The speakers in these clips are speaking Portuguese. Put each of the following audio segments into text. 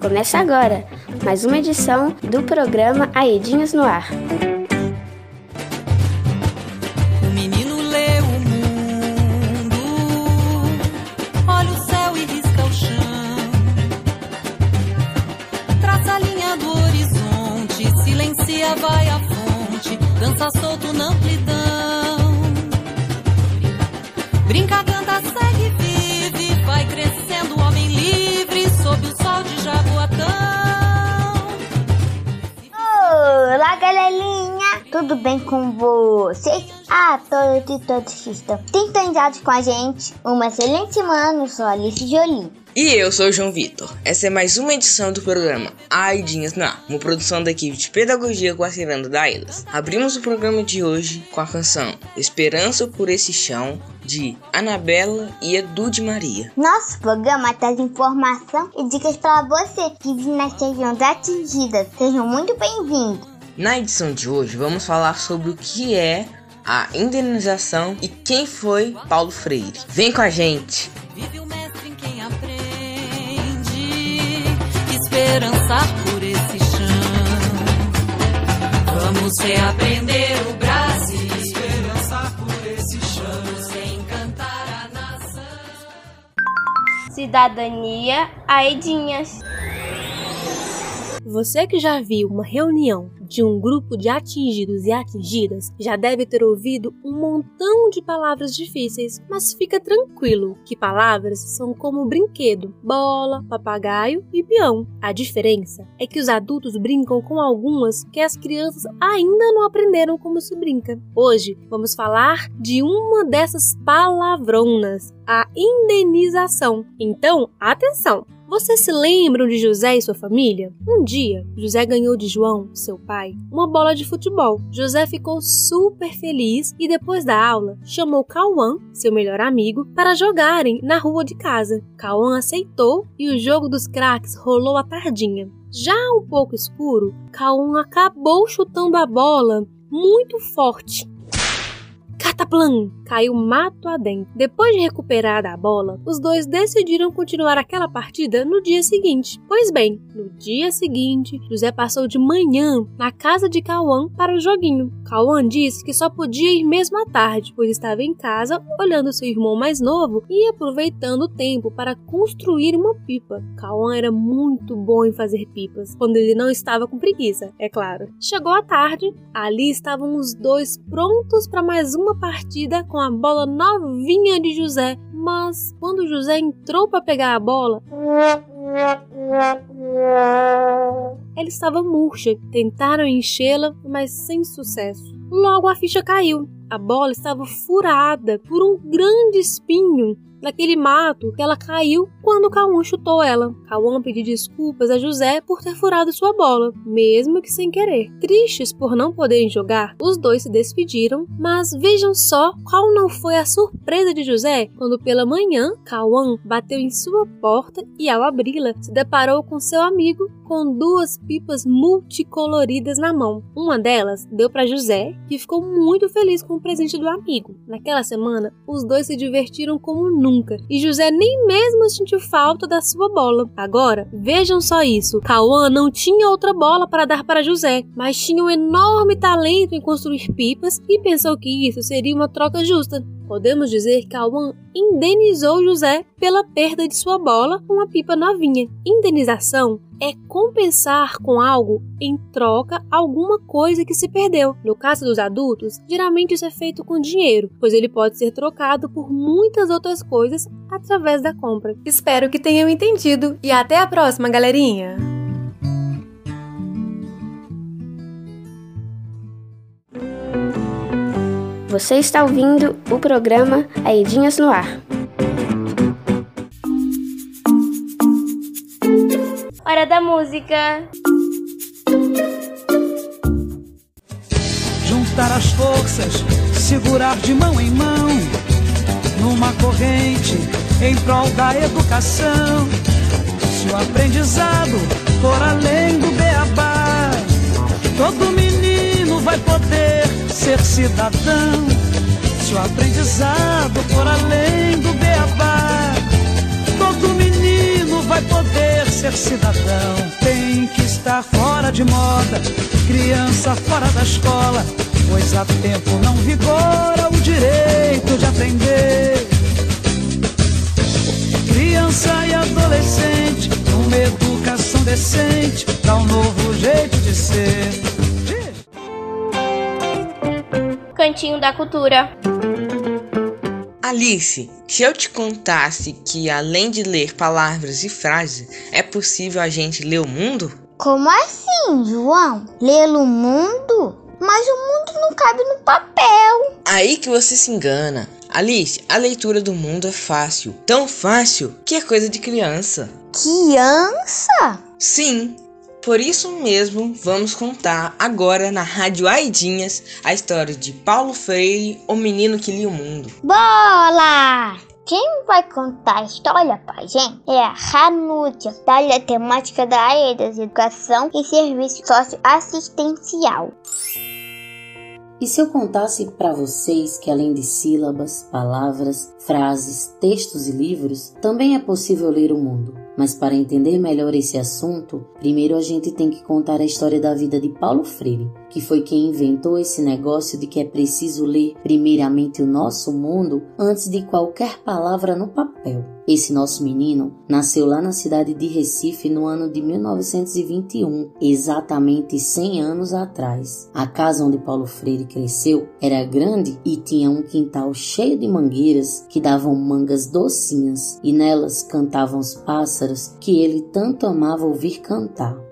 Começa agora mais uma edição do programa Aedinhos no Ar. Tudo bem com vocês? Ah, todos e todos que estão sintonizados com a gente. Uma excelente semana, eu sou a Alice Jolie. E eu sou o João Vitor. Essa é mais uma edição do programa Aidinhas na uma produção da equipe de pedagogia Guaciranda da Elas. Abrimos o programa de hoje com a canção Esperança por esse chão de Anabela e Edu de Maria. Nosso programa traz informação e dicas para você que vive nas regiões atingidas. Sejam muito bem-vindos. Na edição de hoje vamos falar sobre o que é a indenização e quem foi Paulo Freire. Vem com a gente! Vive o mestre em quem aprende, esperançar por esse chão. Vamos reaprender o Brasil, esperançar por esse chão. Vamos reencantar a nação. Cidadania Aedinhas. Você que já viu uma reunião de um grupo de atingidos e atingidas já deve ter ouvido um montão de palavras difíceis, mas fica tranquilo que palavras são como brinquedo, bola, papagaio e peão. A diferença é que os adultos brincam com algumas que as crianças ainda não aprenderam como se brinca. Hoje vamos falar de uma dessas palavronas, a indenização. Então, atenção! Vocês se lembram de José e sua família? Um dia, José ganhou de João, seu pai, uma bola de futebol. José ficou super feliz e depois da aula chamou Cauã, seu melhor amigo, para jogarem na rua de casa. Cauã aceitou e o jogo dos craques rolou a tardinha. Já um pouco escuro, Cauã acabou chutando a bola muito forte Cataplan! Caiu mato adentro. Depois de recuperar a bola, os dois decidiram continuar aquela partida no dia seguinte. Pois bem, no dia seguinte, José passou de manhã na casa de Cauã para o joguinho. Cauã disse que só podia ir mesmo à tarde, pois estava em casa olhando seu irmão mais novo e aproveitando o tempo para construir uma pipa. Cauã era muito bom em fazer pipas, quando ele não estava com preguiça, é claro. Chegou a tarde, ali estavam os dois prontos para mais uma partida com a bola novinha de José, mas quando José entrou para pegar a bola, ela estava murcha. Tentaram enchê-la, mas sem sucesso. Logo a ficha caiu. A bola estava furada por um grande espinho naquele mato que ela caiu quando Cauã chutou ela. Cauã pediu desculpas a José por ter furado sua bola, mesmo que sem querer. Tristes por não poderem jogar, os dois se despediram, mas vejam só qual não foi a surpresa de José quando pela manhã Cauã bateu em sua porta e ao abri-la se deparou com seu amigo com duas pipas multicoloridas na mão. Uma delas deu para José, que ficou muito feliz com o presente do amigo. Naquela semana, os dois se divertiram como nunca e José nem mesmo sentiu falta da sua bola. Agora, vejam só isso: Cauã não tinha outra bola para dar para José, mas tinha um enorme talento em construir pipas e pensou que isso seria uma troca justa. Podemos dizer que Cauã indenizou José pela perda de sua bola com uma pipa novinha. Indenização é compensar com algo em troca alguma coisa que se perdeu. No caso dos adultos, geralmente isso é feito com dinheiro, pois ele pode ser trocado por muitas outras coisas através da compra. Espero que tenham entendido e até a próxima, galerinha! Você está ouvindo o programa Aedinhas no Ar. Hora da música. juntar as forças, segurar de mão em mão, numa corrente em prol da educação. Se o aprendizado for além do beabá, todo menino vai poder ser cidadão. Se o aprendizado for além do beabá, todo menino vai poder ser cidadão. Tem que estar fora de moda, criança fora da escola, pois há tempo não vigora o direito de aprender. Criança e adolescente, Cultura. Alice, se eu te contasse que além de ler palavras e frases, é possível a gente ler o mundo? Como assim, João? Ler o mundo? Mas o mundo não cabe no papel. Aí que você se engana. Alice, a leitura do mundo é fácil. Tão fácil que é coisa de criança. Criança? Sim, por isso mesmo, vamos contar agora na Rádio Aidinhas a história de Paulo Freire, o menino que lia o mundo. Bola! Quem vai contar a história pra gente é a Ranúdia, da área temática da área da educação e serviço socioassistencial. E se eu contasse para vocês que além de sílabas, palavras, frases, textos e livros, também é possível ler o mundo? Mas para entender melhor esse assunto, primeiro a gente tem que contar a história da vida de Paulo Freire, que foi quem inventou esse negócio de que é preciso ler primeiramente o nosso mundo antes de qualquer palavra no papel. Esse nosso menino nasceu lá na cidade de Recife no ano de 1921, exatamente 100 anos atrás. A casa onde Paulo Freire cresceu era grande e tinha um quintal cheio de mangueiras que davam mangas docinhas e nelas cantavam os pássaros que ele tanto amava ouvir cantar.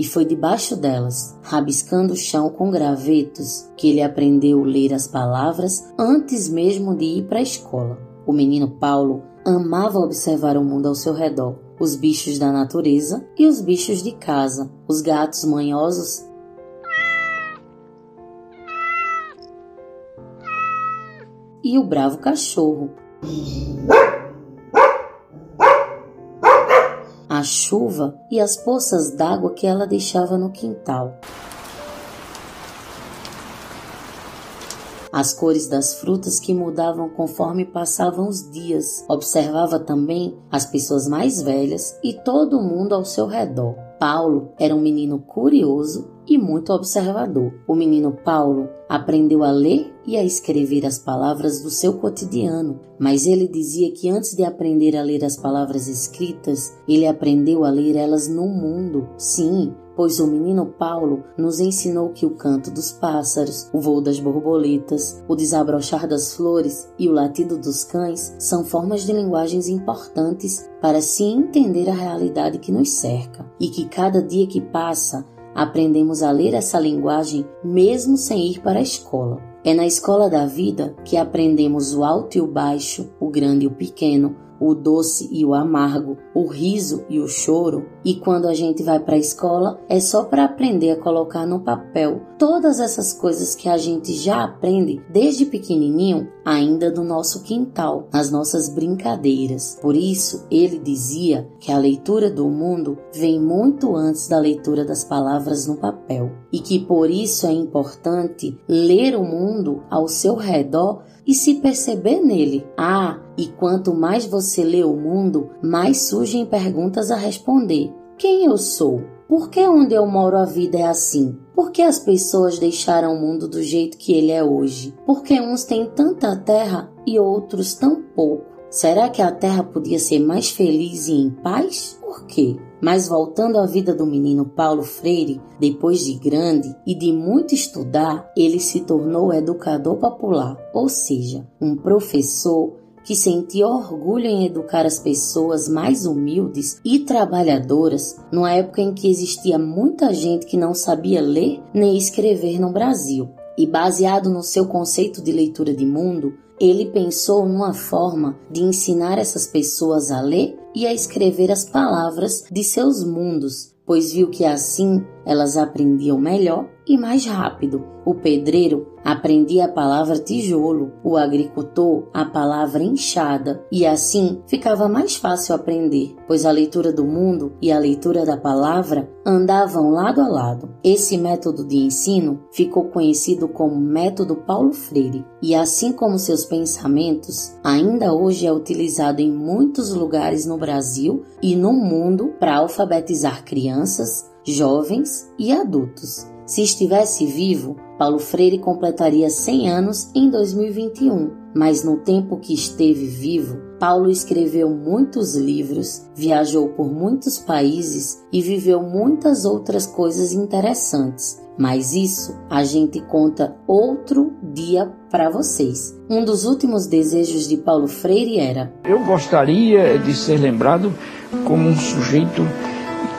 E foi debaixo delas, rabiscando o chão com gravetos, que ele aprendeu a ler as palavras antes mesmo de ir para a escola. O menino Paulo amava observar o mundo ao seu redor, os bichos da natureza e os bichos de casa, os gatos manhosos e o bravo cachorro. A chuva e as poças d'água que ela deixava no quintal. As cores das frutas que mudavam conforme passavam os dias. Observava também as pessoas mais velhas e todo mundo ao seu redor. Paulo era um menino curioso e muito observador. O menino Paulo aprendeu a ler e a escrever as palavras do seu cotidiano, mas ele dizia que antes de aprender a ler as palavras escritas, ele aprendeu a ler elas no mundo. Sim, pois o menino Paulo nos ensinou que o canto dos pássaros, o voo das borboletas, o desabrochar das flores e o latido dos cães são formas de linguagens importantes para se entender a realidade que nos cerca e que cada dia que passa aprendemos a ler essa linguagem mesmo sem ir para a escola. É na escola da vida que aprendemos o alto e o baixo, o grande e o pequeno, o doce e o amargo, o riso e o choro. E quando a gente vai para a escola, é só para aprender a colocar no papel todas essas coisas que a gente já aprende desde pequenininho, ainda do nosso quintal, nas nossas brincadeiras. Por isso, ele dizia que a leitura do mundo vem muito antes da leitura das palavras no papel e que por isso é importante ler o mundo ao seu redor e se perceber nele. Ah, e quanto mais você lê o mundo, mais surgem perguntas a responder. Quem eu sou? Por que onde eu moro a vida é assim? Por que as pessoas deixaram o mundo do jeito que ele é hoje? Por que uns têm tanta terra e outros tão pouco? Será que a terra podia ser mais feliz e em paz? Por quê? Mas voltando à vida do menino Paulo Freire, depois de grande e de muito estudar, ele se tornou educador popular, ou seja, um professor que sentia orgulho em educar as pessoas mais humildes e trabalhadoras numa época em que existia muita gente que não sabia ler nem escrever no Brasil. E baseado no seu conceito de leitura de mundo, ele pensou numa forma de ensinar essas pessoas a ler e a escrever as palavras de seus mundos, pois viu que assim elas aprendiam melhor e mais rápido. O pedreiro aprendia a palavra tijolo, o agricultor a palavra enxada, e assim ficava mais fácil aprender, pois a leitura do mundo e a leitura da palavra andavam lado a lado. Esse método de ensino ficou conhecido como Método Paulo Freire, e assim como seus pensamentos, ainda hoje é utilizado em muitos lugares no Brasil e no mundo para alfabetizar crianças, jovens e adultos. Se estivesse vivo, Paulo Freire completaria 100 anos em 2021, mas no tempo que esteve vivo, Paulo escreveu muitos livros, viajou por muitos países e viveu muitas outras coisas interessantes. Mas isso a gente conta outro dia para vocês. Um dos últimos desejos de Paulo Freire era: Eu gostaria de ser lembrado como um sujeito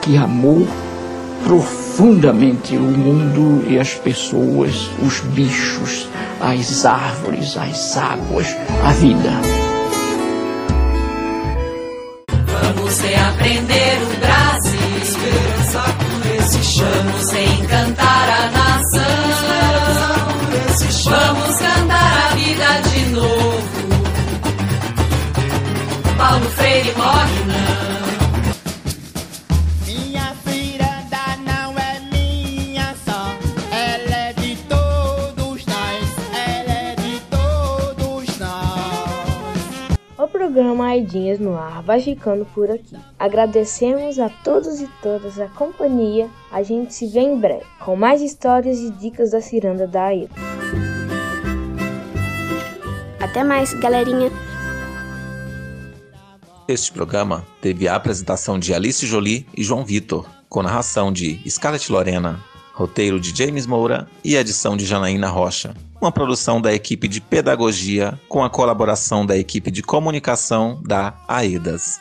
que amou profundamente o mundo e as pessoas, os bichos, as árvores, as águas, a vida. Vamos reaprender o Brasil, esperança por esse chão. Vamos reencantar a nação, vamos cantar a vida de novo. Paulo Freire morre programa Aidinhas no Ar vai ficando por aqui. Agradecemos a todos e todas a companhia. A gente se vê em breve com mais histórias e dicas da ciranda da Aida. Até mais, galerinha! Este programa teve a apresentação de Alice Jolie e João Vitor, com narração de Scarlett Lorena, roteiro de James Moura e edição de Janaína Rocha. Uma produção da equipe de pedagogia com a colaboração da equipe de comunicação da AEDAS.